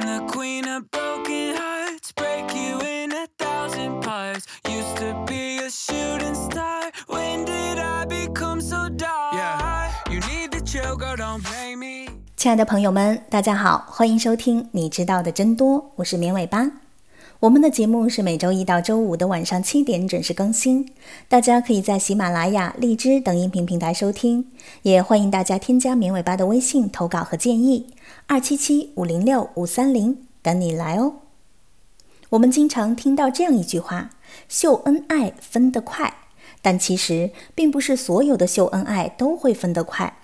I'm the queen of broken hearts, break you in a thousand parts. Used to be a shooting star. When did I become so dark? Yeah, you need to chill, girl, don't blame me. 亲爱的朋友们，大家好，欢迎收听《你知道的真多》，我是绵尾巴。我们的节目是每周一到周五的晚上七点准时更新，大家可以在喜马拉雅、荔枝等音频平台收听，也欢迎大家添加绵尾巴的微信投稿和建议，二七七五零六五三零等你来哦。我们经常听到这样一句话：“秀恩爱分得快”，但其实并不是所有的秀恩爱都会分得快。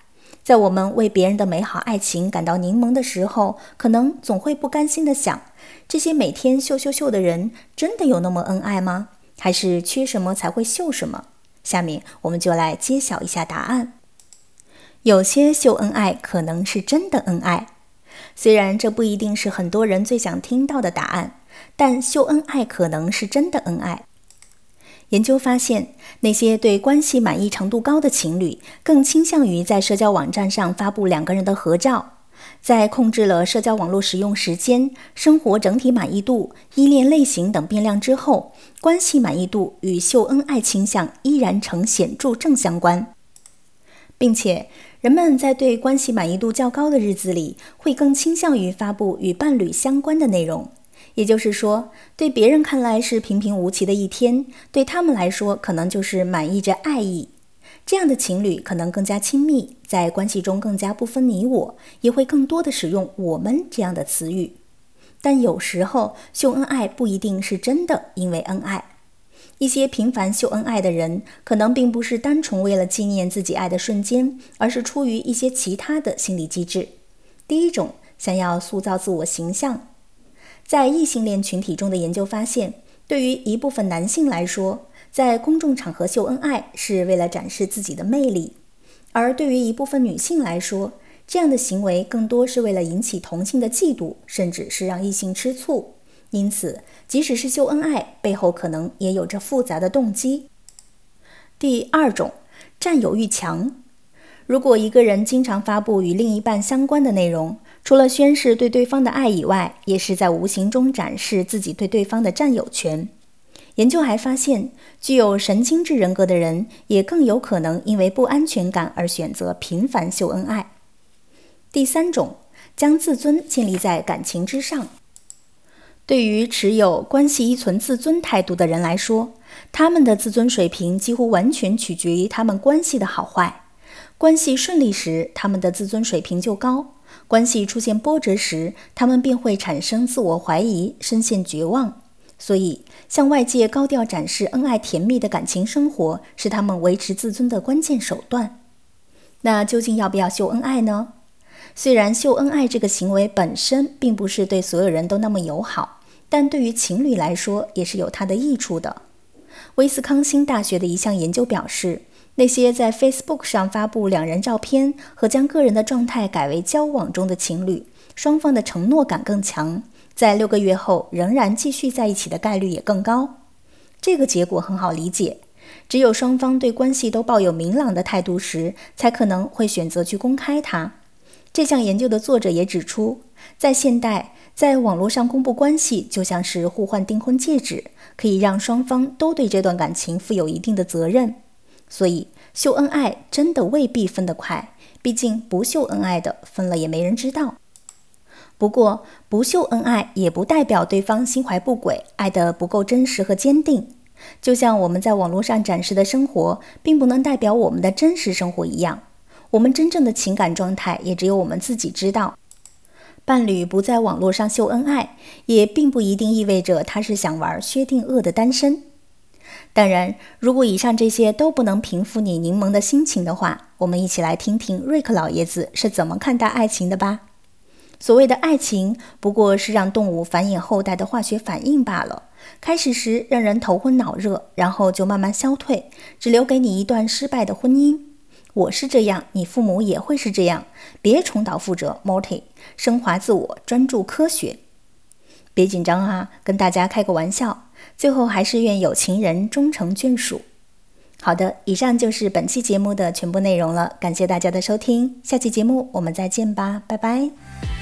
在我们为别人的美好爱情感到柠檬的时候，可能总会不甘心的想：这些每天秀秀秀的人，真的有那么恩爱吗？还是缺什么才会秀什么？下面我们就来揭晓一下答案。有些秀恩爱可能是真的恩爱，虽然这不一定是很多人最想听到的答案，但秀恩爱可能是真的恩爱。研究发现，那些对关系满意程度高的情侣，更倾向于在社交网站上发布两个人的合照。在控制了社交网络使用时间、生活整体满意度、依恋类型等变量之后，关系满意度与秀恩爱倾向依然呈显著正相关，并且人们在对关系满意度较高的日子里，会更倾向于发布与伴侣相关的内容。也就是说，对别人看来是平平无奇的一天，对他们来说可能就是满溢着爱意。这样的情侣可能更加亲密，在关系中更加不分你我，也会更多的使用“我们”这样的词语。但有时候秀恩爱不一定是真的因为恩爱，一些频繁秀恩爱的人，可能并不是单纯为了纪念自己爱的瞬间，而是出于一些其他的心理机制。第一种，想要塑造自我形象。在异性恋群体中的研究发现，对于一部分男性来说，在公众场合秀恩爱是为了展示自己的魅力；而对于一部分女性来说，这样的行为更多是为了引起同性的嫉妒，甚至是让异性吃醋。因此，即使是秀恩爱，背后可能也有着复杂的动机。第二种，占有欲强。如果一个人经常发布与另一半相关的内容，除了宣示对对方的爱以外，也是在无形中展示自己对对方的占有权。研究还发现，具有神经质人格的人也更有可能因为不安全感而选择频繁秀恩爱。第三种，将自尊建立在感情之上。对于持有关系依存自尊态度的人来说，他们的自尊水平几乎完全取决于他们关系的好坏。关系顺利时，他们的自尊水平就高。关系出现波折时，他们便会产生自我怀疑，深陷绝望。所以，向外界高调展示恩爱甜蜜的感情生活，是他们维持自尊的关键手段。那究竟要不要秀恩爱呢？虽然秀恩爱这个行为本身并不是对所有人都那么友好，但对于情侣来说也是有它的益处的。威斯康星大学的一项研究表示。那些在 Facebook 上发布两人照片和将个人的状态改为交往中的情侣，双方的承诺感更强，在六个月后仍然继续在一起的概率也更高。这个结果很好理解，只有双方对关系都抱有明朗的态度时，才可能会选择去公开它。这项研究的作者也指出，在现代，在网络上公布关系就像是互换订婚戒指，可以让双方都对这段感情负有一定的责任。所以秀恩爱真的未必分得快，毕竟不秀恩爱的分了也没人知道。不过不秀恩爱也不代表对方心怀不轨，爱得不够真实和坚定。就像我们在网络上展示的生活，并不能代表我们的真实生活一样，我们真正的情感状态也只有我们自己知道。伴侣不在网络上秀恩爱，也并不一定意味着他是想玩薛定谔的单身。当然，如果以上这些都不能平复你柠檬的心情的话，我们一起来听听瑞克老爷子是怎么看待爱情的吧。所谓的爱情，不过是让动物繁衍后代的化学反应罢了。开始时让人头昏脑热，然后就慢慢消退，只留给你一段失败的婚姻。我是这样，你父母也会是这样。别重蹈覆辙，Morty，升华自我，专注科学。别紧张啊，跟大家开个玩笑。最后还是愿有情人终成眷属。好的，以上就是本期节目的全部内容了，感谢大家的收听，下期节目我们再见吧，拜拜。